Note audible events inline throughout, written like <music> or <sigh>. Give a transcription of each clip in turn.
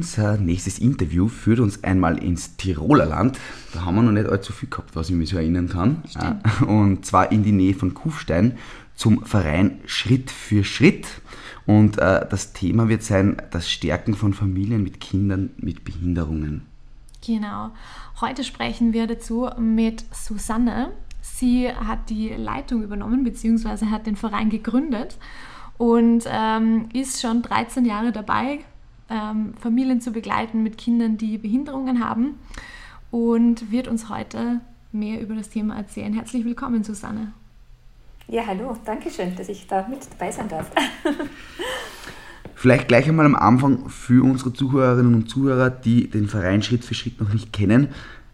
Unser nächstes Interview führt uns einmal ins Tiroler Land. Da haben wir noch nicht allzu viel gehabt, was ich mich so erinnern kann. Stimmt. Äh, Und zwar in die Nähe von Kufstein zum Verein Schritt für Schritt. Und äh, das Thema wird sein, das Stärken von Familien mit Kindern mit Behinderungen. Genau. Heute sprechen wir dazu mit Susanne. Sie hat die Leitung übernommen bzw. hat den Verein gegründet und ähm, ist schon 13 Jahre dabei, ähm, Familien zu begleiten mit Kindern, die Behinderungen haben und wird uns heute mehr über das Thema erzählen. Herzlich willkommen, Susanne. Ja, hallo, danke schön, dass ich da mit dabei sein darf. <laughs> Vielleicht gleich einmal am Anfang für unsere Zuhörerinnen und Zuhörer, die den Verein Schritt für Schritt noch nicht kennen.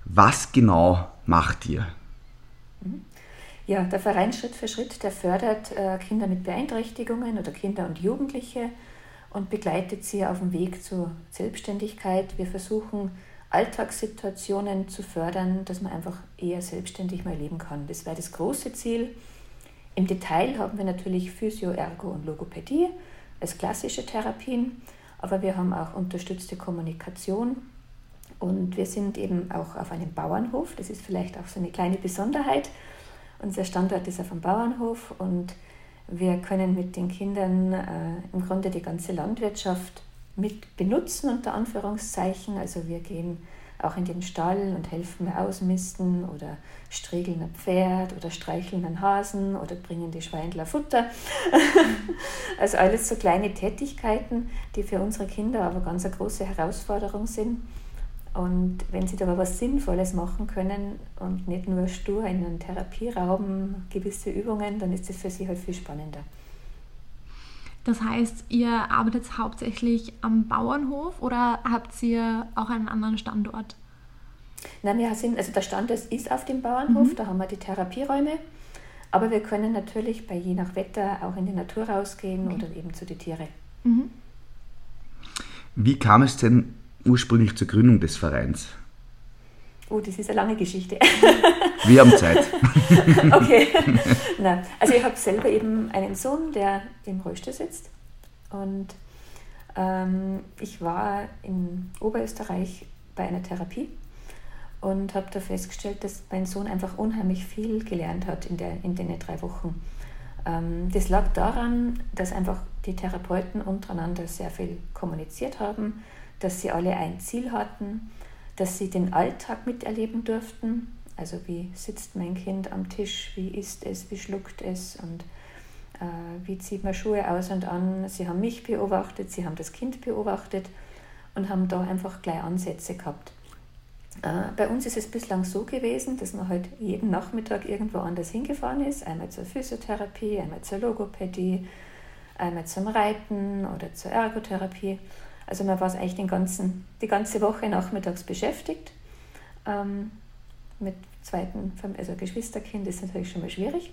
Was genau macht ihr? Ja, der Verein Schritt für Schritt, der fördert äh, Kinder mit Beeinträchtigungen oder Kinder und Jugendliche und begleitet sie auf dem Weg zur Selbstständigkeit. Wir versuchen Alltagssituationen zu fördern, dass man einfach eher selbstständig mal leben kann. Das wäre das große Ziel. Im Detail haben wir natürlich Physio, Ergo und Logopädie als klassische Therapien, aber wir haben auch unterstützte Kommunikation und wir sind eben auch auf einem Bauernhof. Das ist vielleicht auch so eine kleine Besonderheit. Unser Standort ist auf einem Bauernhof und wir können mit den Kindern äh, im Grunde die ganze Landwirtschaft mit benutzen, unter Anführungszeichen. Also wir gehen auch in den Stall und helfen Ausmisten oder striegeln ein Pferd oder streicheln einen Hasen oder bringen die Schweindler Futter. <laughs> also alles so kleine Tätigkeiten, die für unsere Kinder aber ganz eine große Herausforderung sind. Und wenn sie da aber was Sinnvolles machen können und nicht nur stur in einem Therapieraum gewisse Übungen, dann ist das für sie halt viel spannender. Das heißt, ihr arbeitet hauptsächlich am Bauernhof oder habt ihr auch einen anderen Standort? Nein, wir sind, also der Standort ist auf dem Bauernhof, Mhm. da haben wir die Therapieräume. Aber wir können natürlich bei je nach Wetter auch in die Natur rausgehen oder eben zu den Tieren. Mhm. Wie kam es denn ursprünglich zur Gründung des Vereins? Oh, das ist eine lange Geschichte. <laughs> Wir haben Zeit. <laughs> okay. Nein. Also ich habe selber eben einen Sohn, der im Rollstuhl sitzt. Und ähm, ich war in Oberösterreich bei einer Therapie und habe da festgestellt, dass mein Sohn einfach unheimlich viel gelernt hat in, der, in den drei Wochen. Ähm, das lag daran, dass einfach die Therapeuten untereinander sehr viel kommuniziert haben, dass sie alle ein Ziel hatten, dass sie den Alltag miterleben durften. Also wie sitzt mein Kind am Tisch, wie isst es, wie schluckt es und äh, wie zieht man Schuhe aus und an. Sie haben mich beobachtet, sie haben das Kind beobachtet und haben da einfach gleich Ansätze gehabt. Äh, bei uns ist es bislang so gewesen, dass man halt jeden Nachmittag irgendwo anders hingefahren ist, einmal zur Physiotherapie, einmal zur Logopädie, einmal zum Reiten oder zur Ergotherapie. Also man war eigentlich den ganzen, die ganze Woche nachmittags beschäftigt. Ähm, mit zweiten, also Geschwisterkind ist natürlich schon mal schwierig.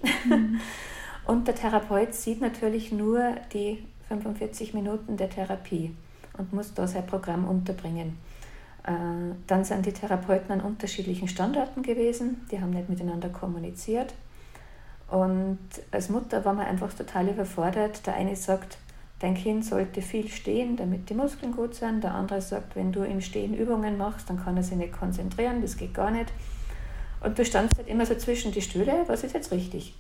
<laughs> Und der Therapeut sieht natürlich nur die 45 Minuten der Therapie und muss da sein Programm unterbringen. Äh, Dann sind die Therapeuten an unterschiedlichen Standorten gewesen, die haben nicht miteinander kommuniziert. Und als Mutter war man einfach total überfordert. Der eine sagt, dein Kind sollte viel stehen, damit die Muskeln gut sind. Der andere sagt, wenn du im Stehen Übungen machst, dann kann er sich nicht konzentrieren, das geht gar nicht. Und du standst halt immer so zwischen die Stühle, was ist jetzt richtig?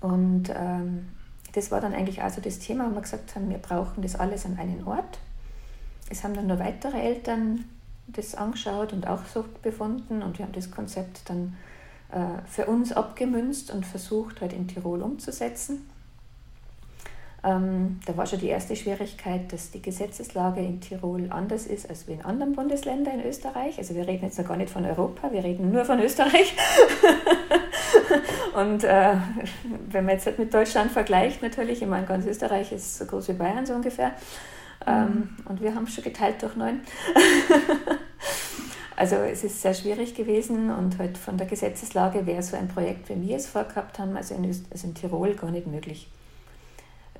Und ähm, das war dann eigentlich also das Thema, wo wir gesagt haben, wir brauchen das alles an einen Ort. Es haben dann nur weitere Eltern das angeschaut und auch so befunden und wir haben das Konzept dann äh, für uns abgemünzt und versucht halt in Tirol umzusetzen. Ähm, da war schon die erste Schwierigkeit, dass die Gesetzeslage in Tirol anders ist als in anderen Bundesländern in Österreich. Also wir reden jetzt noch gar nicht von Europa, wir reden nur von Österreich. <laughs> und äh, wenn man jetzt halt mit Deutschland vergleicht, natürlich, ich meine, ganz Österreich ist so groß wie Bayern so ungefähr. Ähm, und wir haben es schon geteilt durch neun. <laughs> also es ist sehr schwierig gewesen und halt von der Gesetzeslage wäre so ein Projekt, wie wir es vorgehabt haben, also in, Öst also in Tirol gar nicht möglich.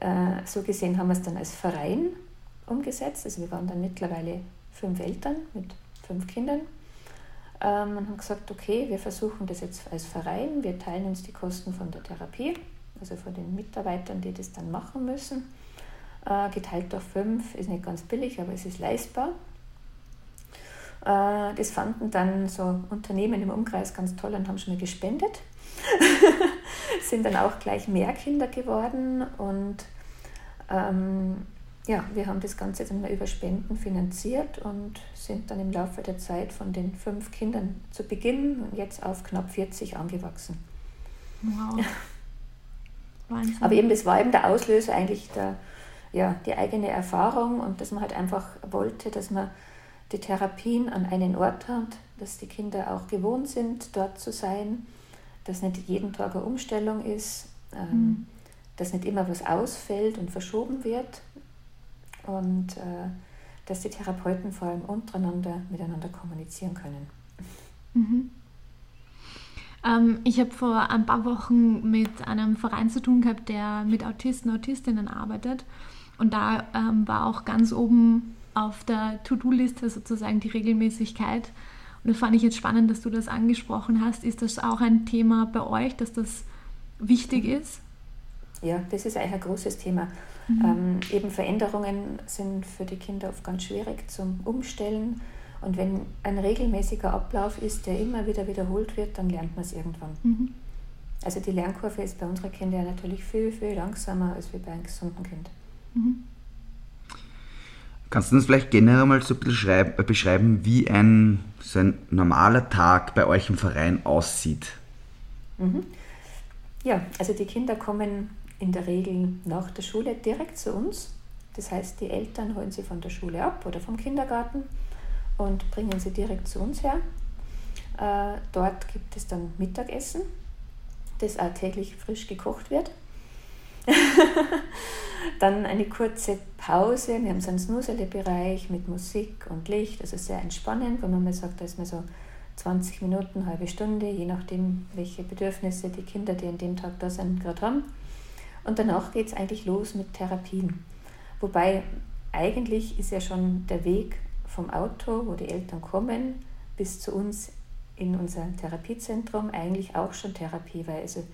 Äh, so gesehen haben wir es dann als Verein umgesetzt. Also wir waren dann mittlerweile fünf Eltern mit fünf Kindern ähm, und haben gesagt, okay, wir versuchen das jetzt als Verein, wir teilen uns die Kosten von der Therapie, also von den Mitarbeitern, die das dann machen müssen. Äh, geteilt durch fünf ist nicht ganz billig, aber es ist leistbar. Äh, das fanden dann so Unternehmen im Umkreis ganz toll und haben schon mal gespendet. <laughs> Sind dann auch gleich mehr Kinder geworden und ähm, ja, wir haben das Ganze dann mal über Spenden finanziert und sind dann im Laufe der Zeit von den fünf Kindern zu Beginn und jetzt auf knapp 40 angewachsen. Wow. Wahnsinn. Aber eben, das war eben der Auslöser eigentlich der, ja, die eigene Erfahrung und dass man halt einfach wollte, dass man die Therapien an einen Ort hat, dass die Kinder auch gewohnt sind, dort zu sein, dass nicht jeden Tag eine Umstellung ist, ähm, mhm. dass nicht immer was ausfällt und verschoben wird und äh, dass die Therapeuten vor allem untereinander miteinander kommunizieren können. Mhm. Ähm, ich habe vor ein paar Wochen mit einem Verein zu tun gehabt, der mit Autisten, Autistinnen arbeitet. Und da ähm, war auch ganz oben auf der To-Do-Liste sozusagen die Regelmäßigkeit. Und das fand ich jetzt spannend, dass du das angesprochen hast. Ist das auch ein Thema bei euch, dass das wichtig ist? Ja, das ist eigentlich ein großes Thema. Mhm. Ähm, eben Veränderungen sind für die Kinder oft ganz schwierig zum Umstellen. Und wenn ein regelmäßiger Ablauf ist, der immer wieder wiederholt wird, dann lernt man es irgendwann. Mhm. Also die Lernkurve ist bei unseren Kindern natürlich viel, viel langsamer als bei einem gesunden Kind. Mhm. Kannst du uns vielleicht generell mal so ein bisschen beschreiben, wie ein, so ein normaler Tag bei euch im Verein aussieht? Mhm. Ja, also die Kinder kommen in der Regel nach der Schule direkt zu uns. Das heißt, die Eltern holen sie von der Schule ab oder vom Kindergarten und bringen sie direkt zu uns her. Äh, dort gibt es dann Mittagessen, das auch täglich frisch gekocht wird. <laughs> dann eine kurze Pause. Wir haben so einen Snusele-Bereich mit Musik und Licht, also sehr entspannend, wenn man mal sagt, da ist man so 20 Minuten, halbe Stunde, je nachdem, welche Bedürfnisse die Kinder, die an dem Tag da sind, gerade haben. Und danach geht es eigentlich los mit Therapien. Wobei eigentlich ist ja schon der Weg vom Auto, wo die Eltern kommen, bis zu uns in unser Therapiezentrum eigentlich auch schon Therapie, weil also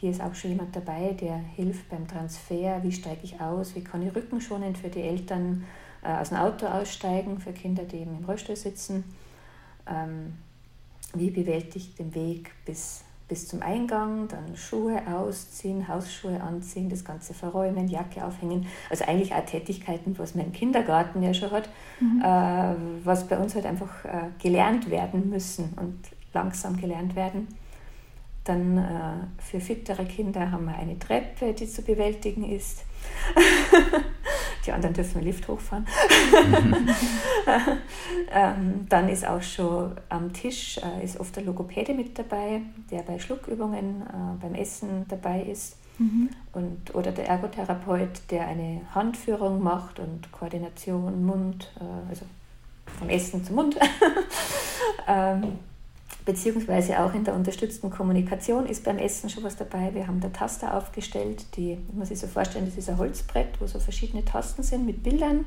hier ist auch schon jemand dabei, der hilft beim Transfer, wie steige ich aus, wie kann ich rückenschonend für die Eltern äh, aus dem Auto aussteigen, für Kinder, die eben im Rollstuhl sitzen, ähm, wie bewältige ich den Weg bis bis zum Eingang, dann Schuhe ausziehen, Hausschuhe anziehen, das Ganze verräumen, Jacke aufhängen. Also eigentlich auch Tätigkeiten, was im Kindergarten ja schon hat, mhm. äh, was bei uns halt einfach äh, gelernt werden müssen und langsam gelernt werden. Dann äh, für fittere Kinder haben wir eine Treppe, die zu bewältigen ist. <laughs> Die anderen dürfen Lift hochfahren. <laughs> ähm, dann ist auch schon am Tisch äh, ist oft der Logopäde mit dabei, der bei Schluckübungen äh, beim Essen dabei ist. Mhm. Und, oder der Ergotherapeut, der eine Handführung macht und Koordination, Mund, äh, also vom Essen zum Mund. <laughs> ähm, beziehungsweise auch in der unterstützten Kommunikation ist beim Essen schon was dabei. Wir haben da Taster aufgestellt, die muss ich so vorstellen, das ist ein Holzbrett, wo so verschiedene Tasten sind mit Bildern,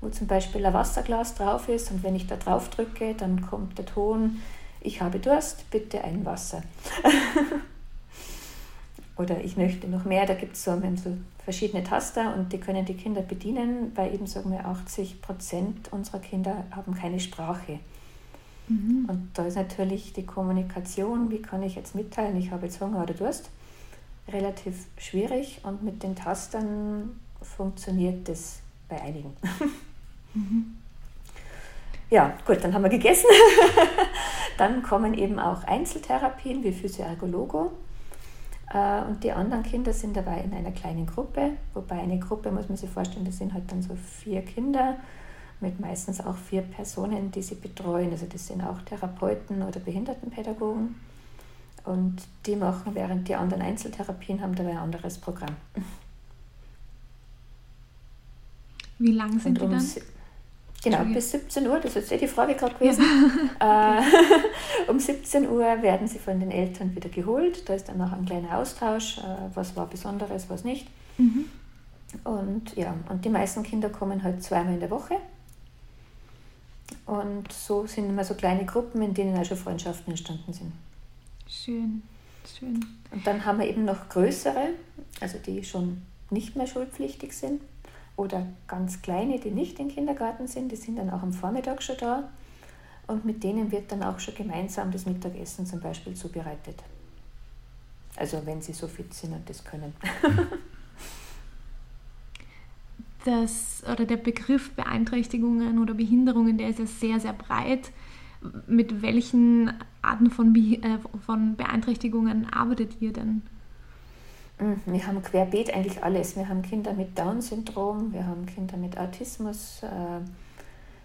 wo zum Beispiel ein Wasserglas drauf ist und wenn ich da drauf drücke, dann kommt der Ton, ich habe Durst, bitte ein Wasser. <laughs> Oder ich möchte noch mehr, da gibt es so, so verschiedene Taster und die können die Kinder bedienen, weil eben sagen wir 80 Prozent unserer Kinder haben keine Sprache. Mhm. Und da ist natürlich die Kommunikation, wie kann ich jetzt mitteilen, ich habe jetzt Hunger oder Durst, relativ schwierig und mit den Tastern funktioniert das bei einigen. Mhm. <laughs> Ja, gut, dann haben wir gegessen. <laughs> dann kommen eben auch Einzeltherapien wie Physioergologo. Äh, und die anderen Kinder sind dabei in einer kleinen Gruppe, wobei eine Gruppe, muss man sich vorstellen, das sind halt dann so vier Kinder mit meistens auch vier Personen, die sie betreuen. Also das sind auch Therapeuten oder Behindertenpädagogen. Und die machen, während die anderen Einzeltherapien haben, dabei ein anderes Programm. Wie lang sind um, die dann? Genau, bis 17 Uhr, das ist eh die Frage gerade gewesen. <laughs> äh, um 17 Uhr werden sie von den Eltern wieder geholt. Da ist dann noch ein kleiner Austausch, äh, was war Besonderes, was nicht. Mhm. Und ja, und die meisten Kinder kommen halt zweimal in der Woche. Und so sind immer so kleine Gruppen, in denen also Freundschaften entstanden sind. Schön, schön. Und dann haben wir eben noch größere, also die schon nicht mehr schulpflichtig sind oder ganz kleine, die nicht im Kindergarten sind, die sind dann auch am Vormittag schon da und mit denen wird dann auch schon gemeinsam das Mittagessen zum Beispiel zubereitet. Also wenn sie so fit sind und das können. <laughs> das, oder der Begriff Beeinträchtigungen oder Behinderungen, der ist ja sehr, sehr breit. Mit welchen Arten von, Be äh, von Beeinträchtigungen arbeitet ihr denn? Hm, wir haben querbeet eigentlich alles. Wir haben Kinder mit Down-Syndrom, wir haben Kinder mit Autismus, äh,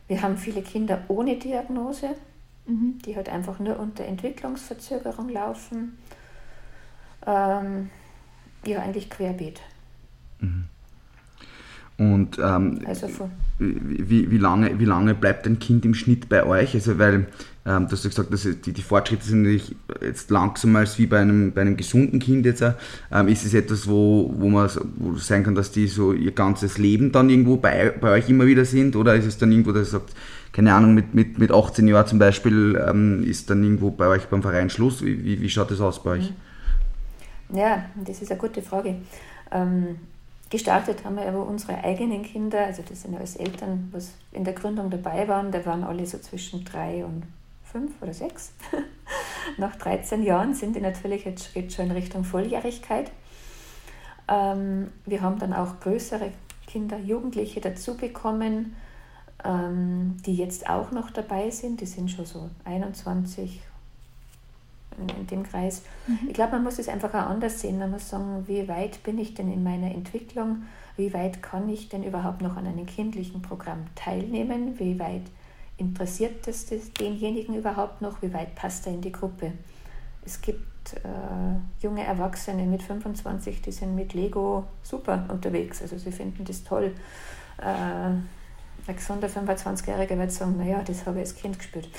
wir haben viele Kinder ohne Diagnose, mhm. die halt einfach nur unter Entwicklungsverzögerung laufen. Ähm, ja, eigentlich querbeet. Mhm. Und ähm, also wie, wie, lange, wie lange bleibt ein Kind im Schnitt bei euch? Also weil ähm, du hast ja gesagt, dass die, die Fortschritte sind jetzt langsamer als wie bei einem, bei einem gesunden Kind jetzt. Ähm, ist es etwas, wo, wo man wo sagen kann, dass die so ihr ganzes Leben dann irgendwo bei, bei euch immer wieder sind? Oder ist es dann irgendwo, dass ihr sagt, keine Ahnung, mit, mit, mit 18 Jahren zum Beispiel ähm, ist dann irgendwo bei euch beim Verein Schluss? Wie, wie, wie schaut das aus bei euch? Ja, das ist eine gute Frage. Ähm, Gestartet haben wir aber unsere eigenen Kinder, also das sind alles Eltern, was in der Gründung dabei waren, da waren alle so zwischen drei und fünf oder sechs. <laughs> Nach 13 Jahren sind die natürlich jetzt geht schon in Richtung Volljährigkeit. Ähm, wir haben dann auch größere Kinder, Jugendliche dazu bekommen, ähm, die jetzt auch noch dabei sind. Die sind schon so 21 in, in dem Kreis. Mhm. Ich glaube, man muss es einfach auch anders sehen. Man muss sagen, wie weit bin ich denn in meiner Entwicklung? Wie weit kann ich denn überhaupt noch an einem kindlichen Programm teilnehmen? Wie weit interessiert es denjenigen überhaupt noch? Wie weit passt er in die Gruppe? Es gibt äh, junge Erwachsene mit 25, die sind mit Lego super unterwegs. Also sie finden das toll. Äh, ein gesunder 25-Jähriger wird sagen, naja, das habe ich als Kind gespielt.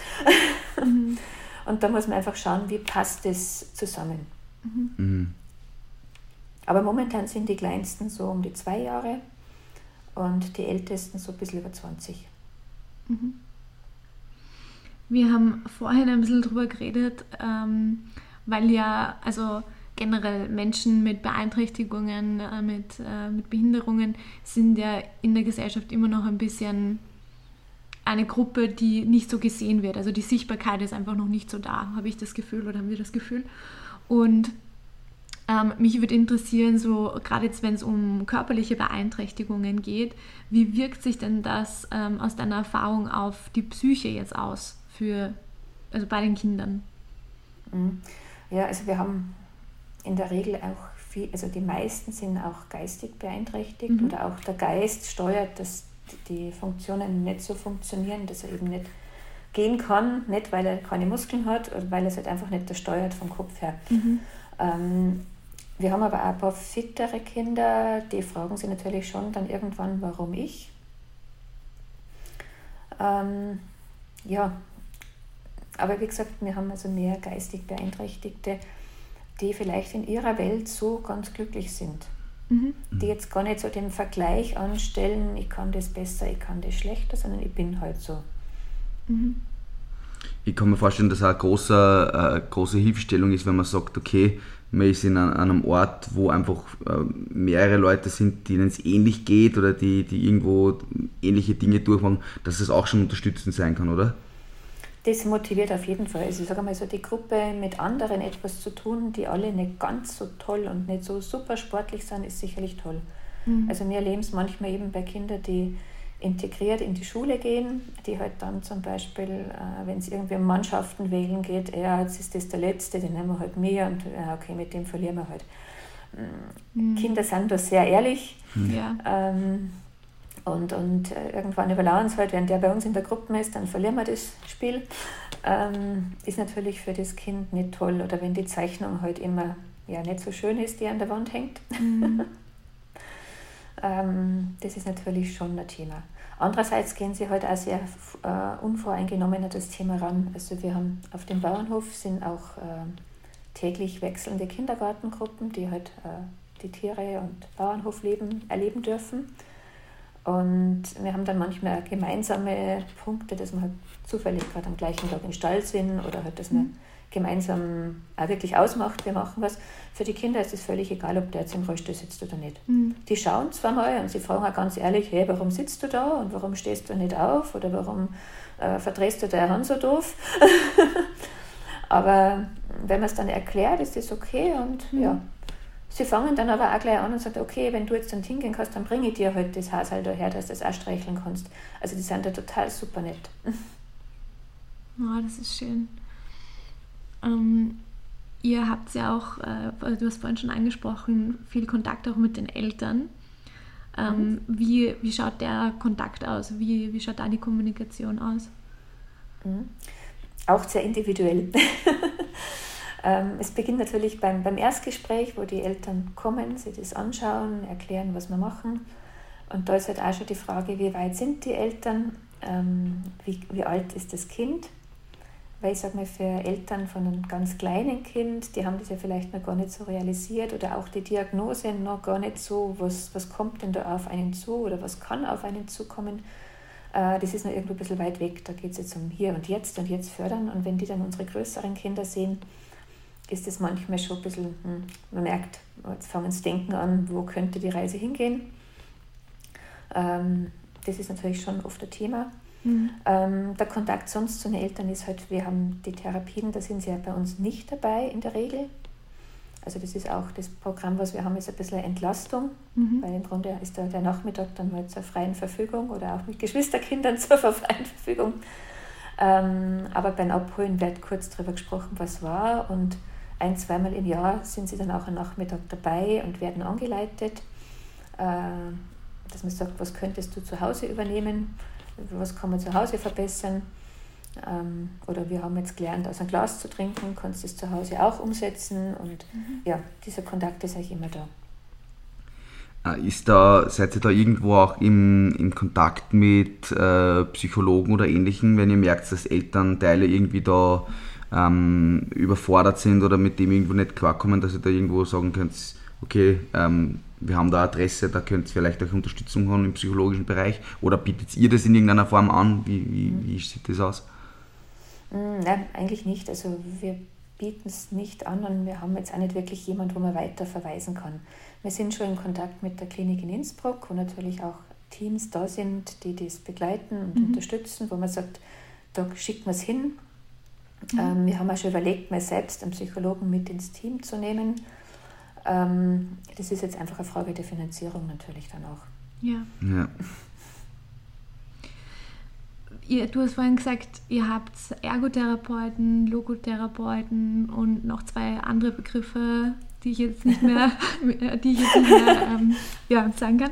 <laughs> Und da muss man einfach schauen, wie passt das zusammen. Mhm. Mhm. Aber momentan sind die Kleinsten so um die zwei Jahre und die Ältesten so ein bisschen über 20. Mhm. Wir haben vorhin ein bisschen drüber geredet, ähm, weil ja, also generell Menschen mit Beeinträchtigungen, äh, mit, äh, mit Behinderungen sind ja in der Gesellschaft immer noch ein bisschen eine Gruppe, die nicht so gesehen wird. Also die Sichtbarkeit ist einfach noch nicht so da, habe ich das Gefühl oder haben wir das Gefühl. Und ähm, mich würde interessieren, so gerade jetzt, wenn es um körperliche Beeinträchtigungen geht, wie wirkt sich denn das ähm, aus deiner Erfahrung auf die Psyche jetzt aus für, also bei den Kindern? Mhm. Ja, also wir haben in der Regel auch viel, also die meisten sind auch geistig beeinträchtigt mhm. oder auch der Geist steuert das die Funktionen nicht so funktionieren, dass er eben nicht gehen kann, nicht weil er keine Muskeln hat oder weil er es halt einfach nicht steuert vom Kopf her. Mhm. Ähm, wir haben aber auch ein paar fittere Kinder, die fragen sich natürlich schon dann irgendwann, warum ich. Ähm, ja, aber wie gesagt, wir haben also mehr geistig Beeinträchtigte, die vielleicht in ihrer Welt so ganz glücklich sind. Mhm. Die jetzt gar nicht so den Vergleich anstellen, ich kann das besser, ich kann das schlechter, sondern ich bin halt so. Mhm. Ich kann mir vorstellen, dass auch eine große, äh, große Hilfestellung ist, wenn man sagt, okay, man ist in einem Ort, wo einfach äh, mehrere Leute sind, denen es ähnlich geht oder die, die irgendwo ähnliche Dinge durchmachen, dass es auch schon unterstützend sein kann, oder? Das motiviert auf jeden Fall. Also ich sage mal so, die Gruppe mit anderen etwas zu tun, die alle nicht ganz so toll und nicht so super sportlich sind, ist sicherlich toll. Mhm. Also wir erleben es manchmal eben bei Kindern, die integriert in die Schule gehen, die halt dann zum Beispiel, äh, wenn es irgendwie um Mannschaften wählen geht, ja, jetzt ist das der Letzte, den nehmen wir halt mehr und äh, okay, mit dem verlieren wir halt. Mhm. Kinder sind da sehr ehrlich. Ja. Ähm, und, und äh, irgendwann überlauern es halt, wenn der bei uns in der Gruppe ist, dann verlieren wir das Spiel. Ähm, ist natürlich für das Kind nicht toll. Oder wenn die Zeichnung halt immer ja, nicht so schön ist, die an der Wand hängt. Mhm. <laughs> ähm, das ist natürlich schon ein Thema. Andererseits gehen sie halt auch sehr äh, unvoreingenommen an das Thema ran. Also wir haben auf dem Bauernhof sind auch äh, täglich wechselnde Kindergartengruppen, die halt äh, die Tiere und Bauernhofleben erleben dürfen. Und wir haben dann manchmal gemeinsame Punkte, dass wir halt zufällig gerade am gleichen Tag im Stall sind oder halt, dass wir mhm. gemeinsam auch wirklich ausmacht, wir machen was. Für die Kinder ist es völlig egal, ob der jetzt im Rollstuhl sitzt oder nicht. Mhm. Die schauen zwar mal und sie fragen auch ganz ehrlich, hey, warum sitzt du da und warum stehst du nicht auf oder warum äh, verdrehst du deine Hand so doof? <laughs> aber wenn man es dann erklärt, ist das okay und mhm. ja. Sie fangen dann aber auch gleich an und sagen, okay, wenn du jetzt dann hingehen kannst, dann bringe ich dir halt das Haushalt daher, dass du das auch streicheln kannst. Also die sind da total super nett. <laughs> Oh, das ist schön. Ähm, ihr habt ja auch, äh, du hast vorhin schon angesprochen, viel Kontakt auch mit den Eltern. Ähm, mhm. wie, wie schaut der Kontakt aus? Wie, wie schaut da die Kommunikation aus? Mhm. Auch sehr individuell. <laughs> ähm, es beginnt natürlich beim, beim Erstgespräch, wo die Eltern kommen, sich das anschauen, erklären, was wir machen. Und da ist halt auch schon die Frage, wie weit sind die Eltern, ähm, wie, wie alt ist das Kind weil ich sage mal, für Eltern von einem ganz kleinen Kind, die haben das ja vielleicht noch gar nicht so realisiert oder auch die Diagnose noch gar nicht so, was, was kommt denn da auf einen zu oder was kann auf einen zukommen. Äh, das ist noch irgendwo ein bisschen weit weg. Da geht es jetzt um hier und jetzt und jetzt fördern. Und wenn die dann unsere größeren Kinder sehen, ist es manchmal schon ein bisschen, hm, man merkt, jetzt fangen sie denken an, wo könnte die Reise hingehen. Ähm, das ist natürlich schon oft ein Thema. Mhm. Ähm, der Kontakt sonst zu den Eltern ist halt, wir haben die Therapien, da sind sie ja bei uns nicht dabei in der Regel. Also das ist auch das Programm, was wir haben, ist ein bisschen Entlastung, mhm. weil im Grunde ist der, der Nachmittag dann mal zur freien Verfügung oder auch mit Geschwisterkindern <laughs> zur freien Verfügung. Ähm, aber beim Abholen wird kurz darüber gesprochen, was war und ein, zweimal im Jahr sind sie dann auch am Nachmittag dabei und werden angeleitet, äh, dass man sagt, was könntest du zu Hause übernehmen was kann man zu Hause verbessern. Ähm, oder wir haben jetzt gelernt, aus einem Glas zu trinken, kannst du es zu Hause auch umsetzen. Und mhm. ja, dieser Kontakt ist eigentlich immer da. Äh, ist da, seid ihr da irgendwo auch im, im Kontakt mit äh, Psychologen oder Ähnlichem, wenn ihr merkt, dass Elternteile irgendwie da ähm, überfordert sind oder mit dem irgendwo nicht klarkommen, dass ihr da irgendwo sagen könnt, okay, ähm, wir haben da Adresse, da könnt ihr vielleicht auch Unterstützung haben im psychologischen Bereich oder bietet ihr das in irgendeiner Form an? Wie, wie, mhm. wie sieht das aus? Mm, nein, eigentlich nicht. Also wir bieten es nicht an und wir haben jetzt auch nicht wirklich jemanden, wo man weiter verweisen kann. Wir sind schon in Kontakt mit der Klinik in Innsbruck, wo natürlich auch Teams da sind, die das begleiten und mhm. unterstützen, wo man sagt, da schickt man es hin. Mhm. Ähm, wir haben auch schon überlegt, mal selbst einen Psychologen mit ins Team zu nehmen ähm, das ist jetzt einfach eine Frage der Finanzierung natürlich dann auch. Ja. ja. Ihr, du hast vorhin gesagt, ihr habt Ergotherapeuten, Logotherapeuten und noch zwei andere Begriffe, die ich jetzt nicht mehr, <laughs> die ich jetzt nicht mehr ähm, ja, sagen kann.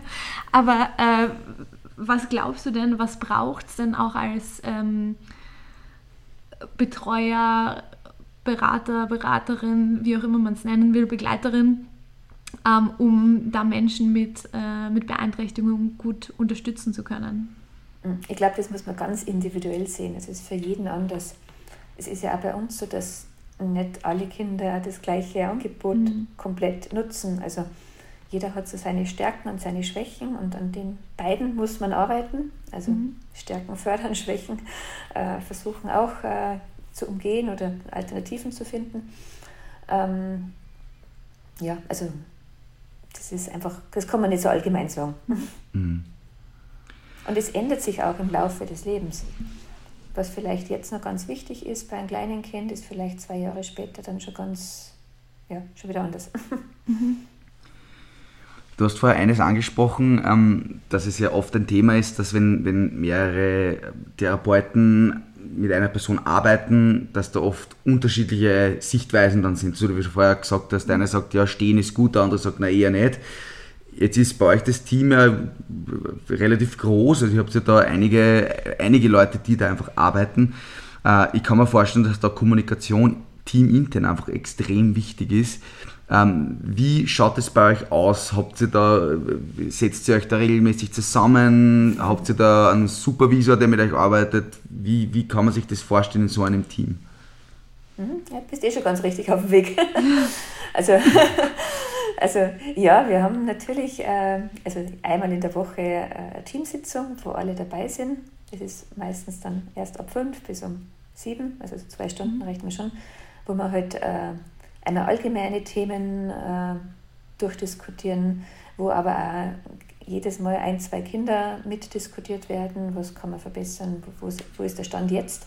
Aber äh, was glaubst du denn, was braucht es denn auch als ähm, Betreuer, Berater, Beraterin, wie auch immer man es nennen will, Begleiterin, ähm, um da Menschen mit, äh, mit Beeinträchtigung gut unterstützen zu können? Hm, ich glaube, das muss man ganz individuell sehen. Es ist für jeden anders. Es ist ja auch bei uns so, dass nicht alle Kinder das gleiche Angebot mhm. komplett nutzen. Also jeder hat so seine Stärken und seine Schwächen und an den beiden muss man arbeiten. Also mhm. Stärken fördern, <laughs> Schwächen äh, versuchen auch äh, zu umgehen oder Alternativen zu finden. Ähm, ja, also das ist einfach, das kann man nicht so allgemein sagen. Mhm. Und es ändert sich auch im Laufe des Lebens. Was vielleicht jetzt noch ganz wichtig ist bei einem kleinen Kind, ist vielleicht zwei Jahre später dann schon ganz, ja, schon wieder anders. Mhm. Du hast vorher eines angesprochen, ähm, dass es ja oft ein Thema ist, dass wenn, wenn mehrere Therapeuten mit einer Person arbeiten, dass da oft unterschiedliche Sichtweisen dann sind. So wie du vorher gesagt hast, der eine sagt, ja, stehen ist gut, der andere sagt, na eher nicht. Jetzt ist bei euch das Team ja relativ groß, also ihr habt ja da einige, einige Leute, die da einfach arbeiten. Äh, ich kann mir vorstellen, dass da Kommunikation teamintern einfach extrem wichtig ist. Ähm, wie schaut es bei euch aus? Habt ihr da, setzt ihr euch da regelmäßig zusammen? Habt ihr da einen Supervisor, der mit euch arbeitet? Wie, wie kann man sich das vorstellen in so einem Team? Mhm, ja, bist eh schon ganz richtig auf dem Weg. <laughs> also, <laughs> also ja, wir haben natürlich äh, also einmal in der Woche äh, eine Teamsitzung, wo alle dabei sind. Das ist meistens dann erst ab fünf bis um sieben, also zwei Stunden mhm. rechnen wir schon wo wir halt äh, einmal allgemeine Themen äh, durchdiskutieren, wo aber auch jedes Mal ein, zwei Kinder mitdiskutiert werden, was kann man verbessern, wo, wo ist der Stand jetzt.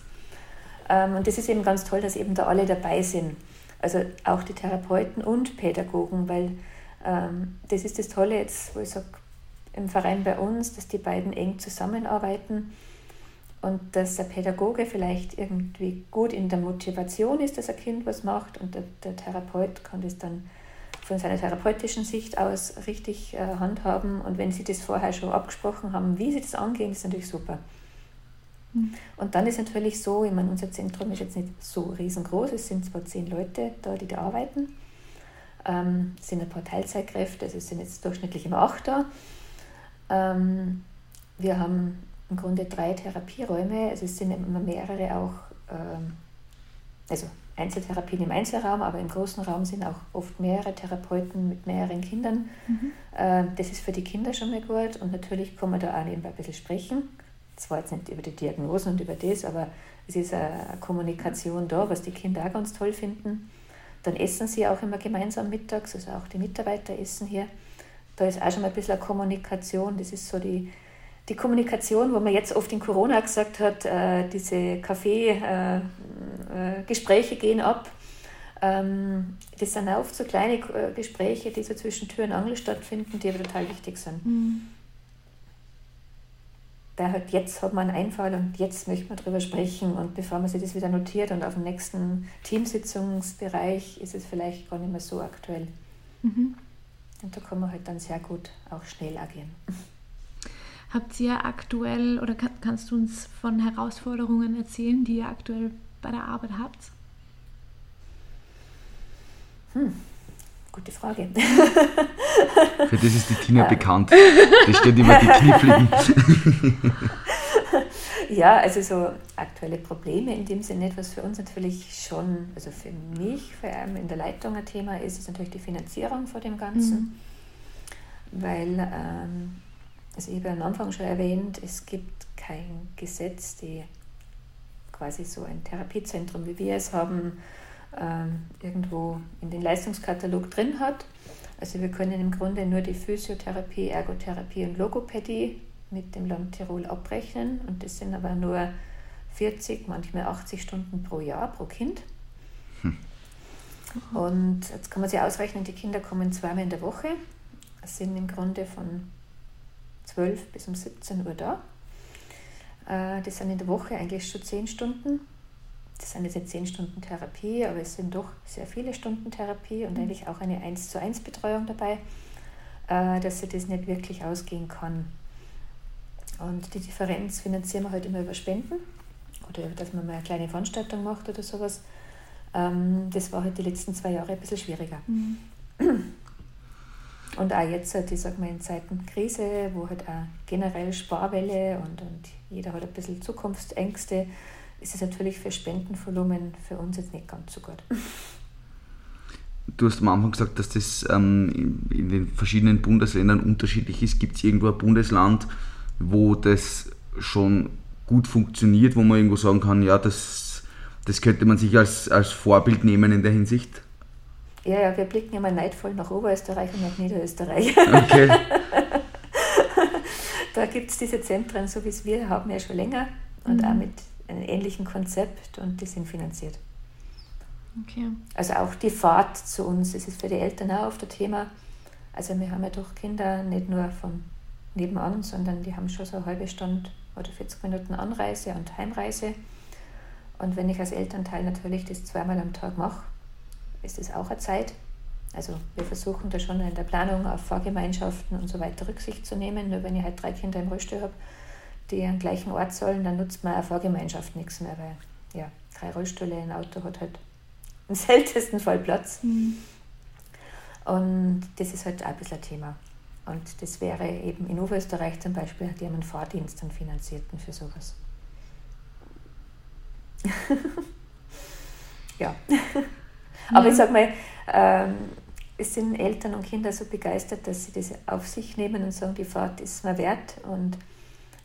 Ähm, und das ist eben ganz toll, dass eben da alle dabei sind. Also auch die Therapeuten und Pädagogen, weil ähm, das ist das Tolle jetzt, wo ich sage, im Verein bei uns, dass die beiden eng zusammenarbeiten und dass der Pädagoge vielleicht irgendwie gut in der Motivation ist, dass ein Kind was macht und der, der Therapeut kann das dann von seiner therapeutischen Sicht aus richtig äh, handhaben und wenn sie das vorher schon abgesprochen haben, wie sie das angehen, ist natürlich super. Mhm. Und dann ist natürlich so, ich meine, unser Zentrum ist jetzt nicht so riesengroß, es sind zwar zehn Leute da, die da arbeiten, ähm, es sind ein paar Teilzeitkräfte, also es sind jetzt durchschnittlich immer acht da. Ähm, wir haben im Grunde drei Therapieräume, also es sind immer mehrere auch, ähm, also Einzeltherapien im Einzelraum, aber im großen Raum sind auch oft mehrere Therapeuten mit mehreren Kindern. Mhm. Äh, das ist für die Kinder schon mal gut und natürlich kann man da auch nebenbei ein bisschen sprechen. Zwar jetzt nicht über die Diagnosen und über das, aber es ist eine Kommunikation da, was die Kinder auch ganz toll finden. Dann essen sie auch immer gemeinsam mittags, also auch die Mitarbeiter essen hier. Da ist auch schon mal ein bisschen eine Kommunikation. Das ist so die, die Kommunikation, wo man jetzt oft in Corona gesagt hat, äh, diese Kaffee-Gespräche äh, äh, gehen ab. Ähm, das sind oft so kleine äh, Gespräche, die so zwischen Tür und Angel stattfinden, die aber total wichtig sind. Mhm. Da halt jetzt hat man einen Einfall und jetzt möchte man darüber sprechen und bevor man sich das wieder notiert und auf dem nächsten Teamsitzungsbereich ist es vielleicht gar nicht mehr so aktuell. Mhm. Und da kann man halt dann sehr gut auch schnell agieren. Habt ihr aktuell oder kann, kannst du uns von Herausforderungen erzählen, die ihr aktuell bei der Arbeit habt? Hm, gute Frage. Für das ist die Tina ja. bekannt. Das steht immer die Kniffligen. <laughs> ja, also so aktuelle Probleme in dem Sinne, was für uns natürlich schon, also für mich vor allem in der Leitung ein Thema ist, ist natürlich die Finanzierung vor dem Ganzen. Mhm. Weil ähm, also ich habe am Anfang schon erwähnt, es gibt kein Gesetz, die quasi so ein Therapiezentrum, wie wir es haben, ähm, irgendwo in den Leistungskatalog drin hat. Also wir können im Grunde nur die Physiotherapie, Ergotherapie und Logopädie mit dem Land Tirol abrechnen und das sind aber nur 40, manchmal 80 Stunden pro Jahr, pro Kind. Hm. Und jetzt kann man sich ausrechnen, die Kinder kommen zweimal in der Woche. Sind im Grunde von 12 bis um 17 Uhr da. Äh, das sind in der Woche eigentlich schon 10 Stunden. Das sind jetzt nicht 10 Stunden Therapie, aber es sind doch sehr viele Stunden Therapie und mhm. eigentlich auch eine 1 zu 1 Betreuung dabei, äh, dass sich das nicht wirklich ausgehen kann. Und die Differenz finanzieren wir halt immer über Spenden oder dass man mal eine kleine Veranstaltung macht oder sowas. Ähm, das war halt die letzten zwei Jahre ein bisschen schwieriger. Mhm. <clears throat> Und auch jetzt, halt, ich sag mal, in Zeiten Krise, wo halt auch generell Sparwelle und, und jeder hat ein bisschen Zukunftsängste, ist es natürlich für Spendenvolumen für uns jetzt nicht ganz so gut. Du hast am Anfang gesagt, dass das ähm, in den verschiedenen Bundesländern unterschiedlich ist. Gibt es irgendwo ein Bundesland, wo das schon gut funktioniert, wo man irgendwo sagen kann, ja, das, das könnte man sich als, als Vorbild nehmen in der Hinsicht? Ja, ja, wir blicken immer neidvoll nach Oberösterreich und nach Niederösterreich. Okay. <laughs> da gibt es diese Zentren, so wie es wir haben, ja schon länger und mhm. auch mit einem ähnlichen Konzept und die sind finanziert. Okay. Also auch die Fahrt zu uns, das ist für die Eltern auch oft ein Thema. Also wir haben ja doch Kinder nicht nur von nebenan, sondern die haben schon so eine halbe Stunde oder 40 Minuten Anreise und Heimreise. Und wenn ich als Elternteil natürlich das zweimal am Tag mache, ist es auch eine Zeit. Also wir versuchen da schon in der Planung auf Fahrgemeinschaften und so weiter Rücksicht zu nehmen. Nur wenn ich halt drei Kinder im Rollstuhl habe, die am gleichen Ort sollen, dann nutzt man eine Fahrgemeinschaft nichts mehr, weil ja, drei Rollstühle, ein Auto hat halt <laughs> im seltensten Fall Platz. Mhm. Und das ist halt auch ein bisschen ein Thema. Und das wäre eben in Oberösterreich zum Beispiel, die haben einen Fahrdienst, einen finanzierten für sowas. <laughs> ja. <laughs> Aber ja. ich sag mal, ähm, es sind Eltern und Kinder so begeistert, dass sie das auf sich nehmen und sagen, die Fahrt ist mir wert und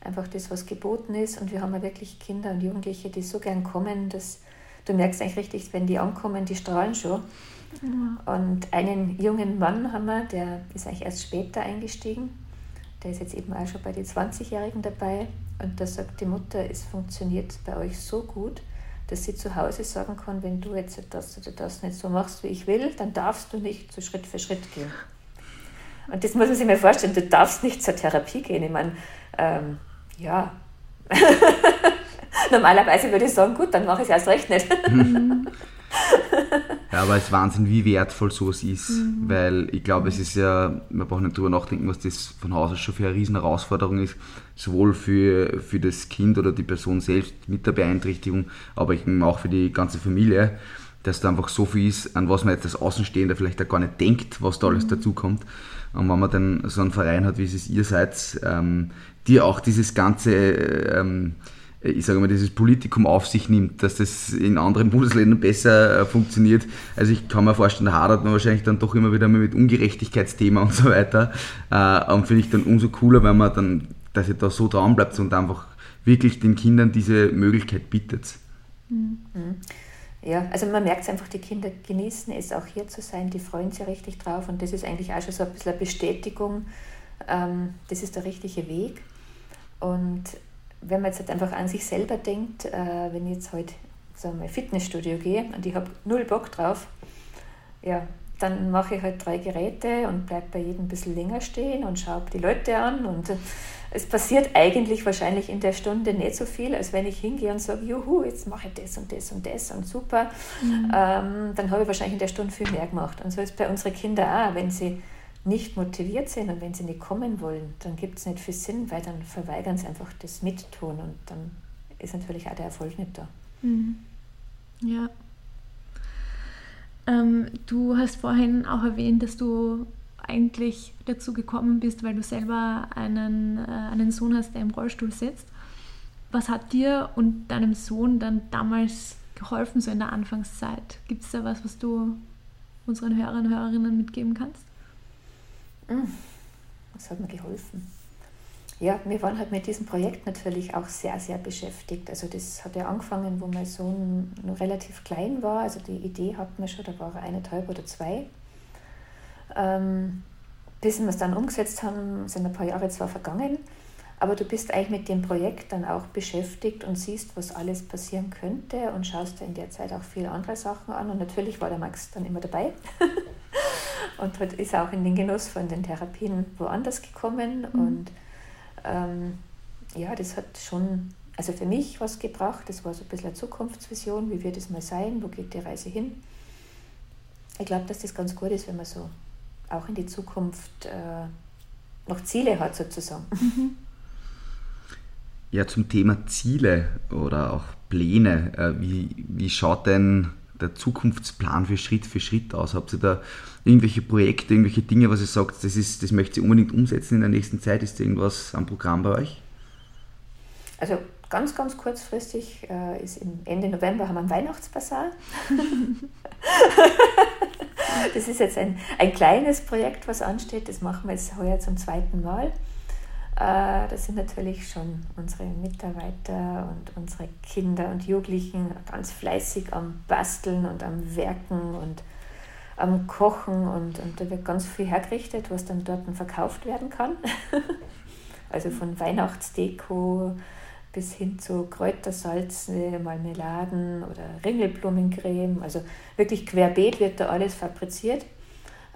einfach das, was geboten ist. Und wir haben ja wirklich Kinder und Jugendliche, die so gern kommen, dass, du merkst eigentlich richtig, wenn die ankommen, die strahlen schon. Ja. Und einen jungen Mann haben wir, der ist eigentlich erst später eingestiegen. Der ist jetzt eben auch schon bei den 20-Jährigen dabei. Und da sagt die Mutter, es funktioniert bei euch so gut, dass sie zu Hause sagen kann, wenn du jetzt das oder das nicht so machst, wie ich will, dann darfst du nicht so Schritt für Schritt gehen. Und das muss man sich mal vorstellen, du darfst nicht zur Therapie gehen. Ich meine, ähm, ja, <laughs> normalerweise würde ich sagen, gut, dann mache ich es erst recht nicht. <laughs> ja, aber es ist Wahnsinn, wie wertvoll sowas ist, mhm. weil ich glaube, es ist ja, man braucht nicht drüber nachdenken, was das von Haus aus schon für eine riesen Herausforderung ist, sowohl für, für das Kind oder die Person selbst mit der Beeinträchtigung, aber auch für die ganze Familie, dass da einfach so viel ist, an was man jetzt als Außenstehender vielleicht auch gar nicht denkt, was da alles mhm. dazukommt. Und wenn man dann so einen Verein hat, wie es ihr seid, ähm, die auch dieses ganze, ähm, ich sage mal, dieses Politikum auf sich nimmt, dass das in anderen <laughs> Bundesländern besser äh, funktioniert. Also ich kann mir vorstellen, da hadert man wahrscheinlich dann doch immer wieder mit Ungerechtigkeitsthema und so weiter. Äh, und finde ich dann umso cooler, wenn man dann, dass ihr da so dran bleibt und einfach wirklich den Kindern diese Möglichkeit bietet. Mhm. Ja, also man merkt es einfach, die Kinder genießen es auch hier zu sein, die freuen sich richtig drauf und das ist eigentlich auch schon so ein bisschen eine Bestätigung, ähm, das ist der richtige Weg. Und wenn man jetzt halt einfach an sich selber denkt, äh, wenn ich jetzt heute sagen wir, Fitnessstudio gehe und ich habe null Bock drauf, ja, dann mache ich halt drei Geräte und bleibe bei jedem ein bisschen länger stehen und schaue die Leute an und es passiert eigentlich wahrscheinlich in der Stunde nicht so viel, als wenn ich hingehe und sage, juhu, jetzt mache ich das und das und das und super. Mhm. Ähm, dann habe ich wahrscheinlich in der Stunde viel mehr gemacht. Und so ist es bei unseren Kindern auch, wenn sie nicht motiviert sind und wenn sie nicht kommen wollen, dann gibt es nicht viel Sinn, weil dann verweigern sie einfach das Mittun und dann ist natürlich auch der Erfolg nicht da. Mhm. Ja. Ähm, du hast vorhin auch erwähnt, dass du eigentlich dazu gekommen bist, weil du selber einen, äh, einen Sohn hast, der im Rollstuhl sitzt. Was hat dir und deinem Sohn dann damals geholfen, so in der Anfangszeit? Gibt es da was, was du unseren Hörern und Hörerinnen mitgeben kannst? Hm, was hat mir geholfen? Ja, wir waren halt mit diesem Projekt natürlich auch sehr, sehr beschäftigt. Also das hat ja angefangen, wo mein Sohn noch relativ klein war. Also die Idee hatten wir schon, da war er eineinhalb oder zwei. Ähm, bis wir es dann umgesetzt haben, sind ein paar Jahre zwar vergangen, aber du bist eigentlich mit dem Projekt dann auch beschäftigt und siehst, was alles passieren könnte und schaust dir in der Zeit auch viele andere Sachen an. Und natürlich war der Max dann immer dabei <laughs> und ist auch in den Genuss von den Therapien woanders gekommen. Mhm. Und ähm, ja, das hat schon, also für mich was gebracht. Das war so ein bisschen eine Zukunftsvision, wie wird es mal sein, wo geht die Reise hin. Ich glaube, dass das ganz gut ist, wenn man so auch in die Zukunft äh, noch Ziele hat sozusagen. Mhm. Ja, zum Thema Ziele oder auch Pläne. Äh, wie, wie schaut denn der Zukunftsplan für Schritt für Schritt aus? Habt ihr da irgendwelche Projekte, irgendwelche Dinge, was ihr sagt, das, ist, das möchte ihr unbedingt umsetzen in der nächsten Zeit? Ist da irgendwas am Programm bei euch? Also ganz, ganz kurzfristig äh, ist Ende November haben wir einen Weihnachtsbasar. <laughs> das ist jetzt ein, ein kleines Projekt, was ansteht. Das machen wir jetzt heuer zum zweiten Mal. Äh, das sind natürlich schon unsere Mitarbeiter und unsere Kinder und Jugendlichen ganz fleißig am Basteln und am Werken und am Kochen und, und da wird ganz viel hergerichtet, was dann dort verkauft werden kann. <laughs> also von Weihnachtsdeko bis hin zu Kräutersalze, Marmeladen oder Ringelblumencreme. Also wirklich querbeet wird da alles fabriziert.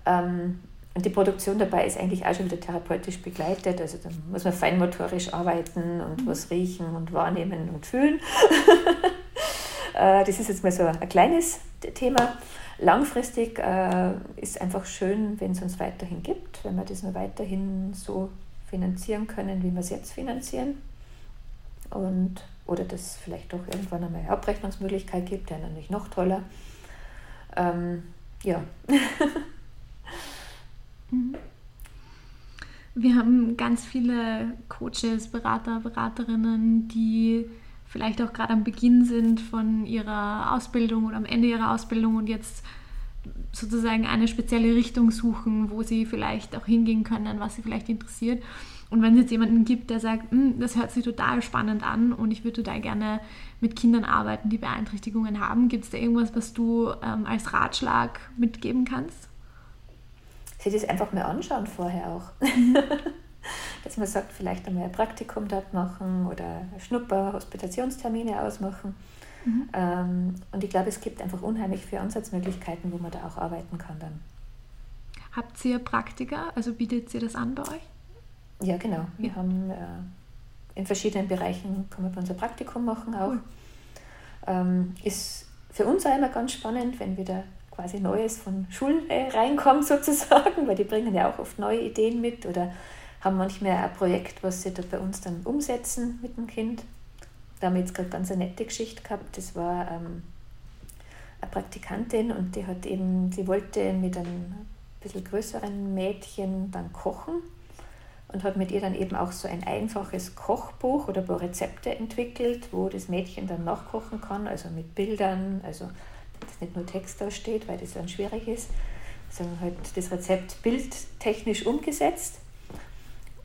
Ähm, und die Produktion dabei ist eigentlich auch schon wieder therapeutisch begleitet. Also da muss man feinmotorisch arbeiten und mhm. was riechen und wahrnehmen und fühlen. <laughs> Äh, das ist jetzt mal so ein kleines Thema. Langfristig äh, ist einfach schön, wenn es uns weiterhin gibt, wenn wir das nur weiterhin so finanzieren können, wie wir es jetzt finanzieren und oder das vielleicht doch irgendwann einmal eine Abrechnungsmöglichkeit gibt, der natürlich noch toller. Ähm, ja. <laughs> Mhm. Wir haben ganz viele Coaches, Berater, Beraterinnen, die vielleicht auch gerade am Beginn sind von ihrer Ausbildung oder am Ende ihrer Ausbildung und jetzt sozusagen eine spezielle Richtung suchen, wo sie vielleicht auch hingehen können, was sie vielleicht interessiert. Und wenn es jetzt jemanden gibt, der sagt, hm, das hört sich total spannend an und ich würde total gerne mit Kindern arbeiten, die Beeinträchtigungen haben, gibt es da irgendwas, was du ähm, als Ratschlag mitgeben kannst? Sie das einfach mal anschauen vorher auch. Mhm. <laughs> Dass man sagt, vielleicht einmal ein Praktikum dort machen oder Schnupper, Hospitationstermine ausmachen. Mhm. Ähm, und ich glaube, es gibt einfach unheimlich viele Ansatzmöglichkeiten, wo man da auch arbeiten kann dann. Habt ihr Praktika? Also bietet ihr das an bei euch? Ja, genau. Wir haben äh, in verschiedenen Bereichen, kann man bei unser Praktikum machen auch. Cool. Ähm, ist für uns auch immer ganz spannend, wenn wieder quasi Neues von Schule reinkommt <laughs> sozusagen, weil die bringen ja auch oft neue Ideen mit oder haben manchmal ein Projekt, was sie da bei uns dann umsetzen mit dem Kind. Da haben wir jetzt gerade ganz eine nette Geschichte gehabt. Das war ähm, eine Praktikantin und die hat eben, sie wollte mit einem bisschen größeren Mädchen dann kochen und hat mit ihr dann eben auch so ein einfaches Kochbuch oder ein paar Rezepte entwickelt, wo das Mädchen dann nachkochen kann, also mit Bildern, also dass nicht nur Text da steht, weil das dann schwierig ist, sondern halt das Rezept bildtechnisch umgesetzt.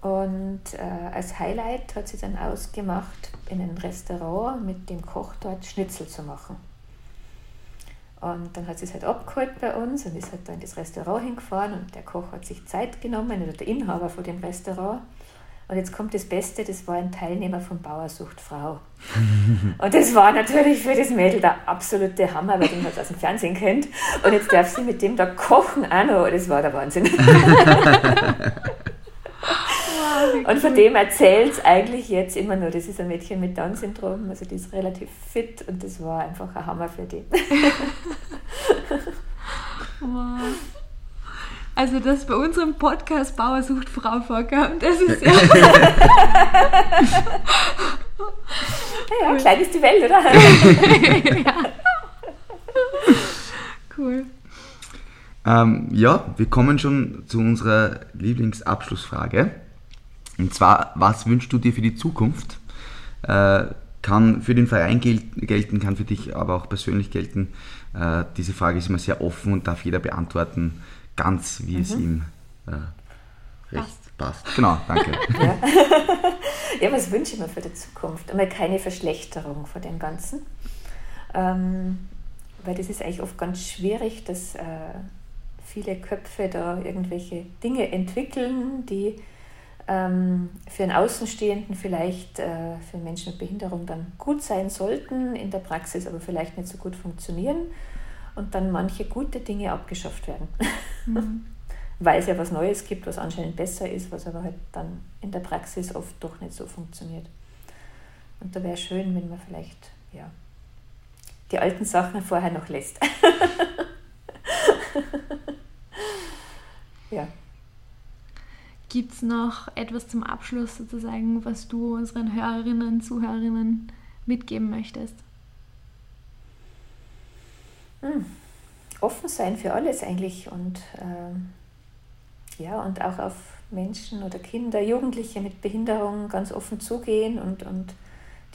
Und äh, als Highlight hat sie dann ausgemacht, in ein Restaurant mit dem Koch dort Schnitzel zu machen. Und dann hat sie es halt abgeholt bei uns und ist halt da in das Restaurant hingefahren und der Koch hat sich Zeit genommen, oder der Inhaber von dem Restaurant. Und jetzt kommt das Beste, das war ein Teilnehmer von Bauersucht Frau. <laughs> und das war natürlich für das Mädel der absolute Hammer, weil den hat aus dem Fernsehen kennt. Und jetzt darf sie mit dem da kochen auch noch. Das war der Wahnsinn. <laughs> und von dem erzählt es eigentlich jetzt immer nur, das ist ein Mädchen mit Down-Syndrom, also die ist relativ fit und das war einfach ein Hammer für die. <laughs> wow. Also, dass bei unserem Podcast Bauer sucht Frau vorkam, das ist <laughs> ja. ja, klein ist die Welt, oder? <laughs> ja. Cool. Ähm, ja, wir kommen schon zu unserer Lieblingsabschlussfrage. Und zwar, was wünschst du dir für die Zukunft? Äh, kann für den Verein gel gelten, kann für dich aber auch persönlich gelten. Äh, diese Frage ist immer sehr offen und darf jeder beantworten, ganz wie mhm. es ihm äh, recht passt. passt. Genau, danke. <laughs> ja. ja, was wünsche ich mir für die Zukunft? Einmal keine Verschlechterung von dem Ganzen. Ähm, weil das ist eigentlich oft ganz schwierig, dass äh, viele Köpfe da irgendwelche Dinge entwickeln, die ähm, für einen Außenstehenden vielleicht äh, für Menschen mit Behinderung dann gut sein sollten, in der Praxis aber vielleicht nicht so gut funktionieren und dann manche gute Dinge abgeschafft werden. Mhm. <laughs> Weil es ja was Neues gibt, was anscheinend besser ist, was aber halt dann in der Praxis oft doch nicht so funktioniert. Und da wäre schön, wenn man vielleicht ja, die alten Sachen vorher noch lässt. <laughs> ja. Gibt es noch etwas zum Abschluss sozusagen, was du unseren Hörerinnen, Zuhörerinnen mitgeben möchtest? Hm. Offen sein für alles eigentlich und äh, ja, und auch auf Menschen oder Kinder, Jugendliche mit Behinderung ganz offen zugehen und, und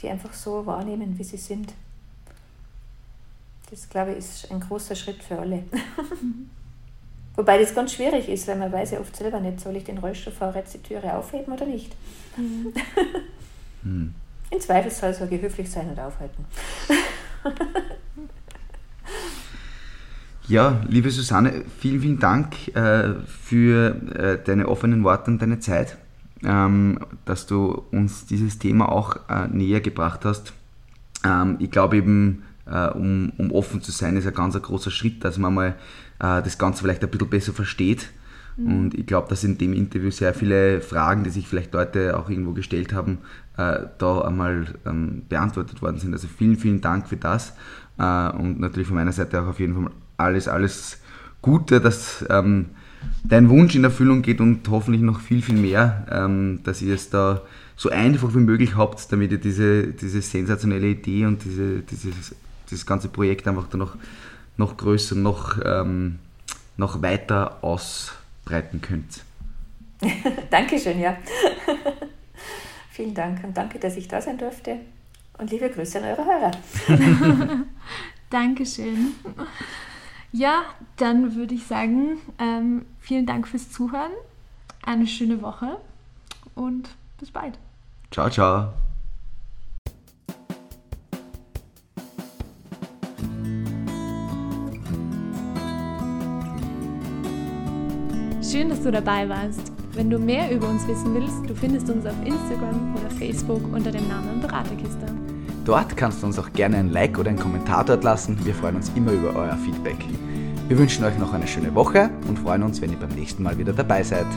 die einfach so wahrnehmen, wie sie sind. Das, glaube ich, ist ein großer Schritt für alle. <laughs> Wobei das ganz schwierig ist, weil man weiß ja oft selber nicht, soll ich den Rollstuhlfahrer jetzt die Türe aufheben oder nicht. Mhm. <laughs> Hm. Im Zweifelsfall soll ich höflich sein und aufhalten. <laughs> ja, liebe Susanne, vielen, vielen Dank äh, für äh, deine offenen Worte und deine Zeit, ähm, dass du uns dieses Thema auch äh, näher gebracht hast. Ähm, ich glaube eben, um, um offen zu sein, ist ein ganz ein großer Schritt, dass man mal das Ganze vielleicht ein bisschen besser versteht. Mhm. Und ich glaube, dass in dem Interview sehr viele Fragen, die sich vielleicht Leute auch irgendwo gestellt haben, da einmal ähm, beantwortet worden sind. Also vielen, vielen Dank für das. Und natürlich von meiner Seite auch auf jeden Fall alles, alles Gute, dass ähm, dein Wunsch in Erfüllung geht und hoffentlich noch viel, viel mehr, ähm, dass ihr es da so einfach wie möglich habt, damit ihr diese, diese sensationelle Idee und diese, dieses, dieses ganze Projekt einfach dann noch noch größer, noch, ähm, noch weiter ausbreiten könnt. <laughs> Dankeschön, ja. <laughs> Vielen Dank und danke, dass ich da sein durfte. Und liebe Grüße an eure Hörer. <laughs> Dankeschön. Ja, dann würde ich sagen, ähm, vielen Dank fürs Zuhören, eine schöne Woche und bis bald. Ciao, ciao. Schön, dass du dabei warst. Wenn du mehr über uns wissen willst, du findest uns auf Instagram oder Facebook unter dem Namen Beraterkiste. Dort kannst du uns auch gerne ein Like oder einen Kommentar dort lassen. Wir freuen uns immer über euer Feedback. Wir wünschen euch noch eine schöne Woche und freuen uns, wenn ihr beim nächsten Mal wieder dabei seid.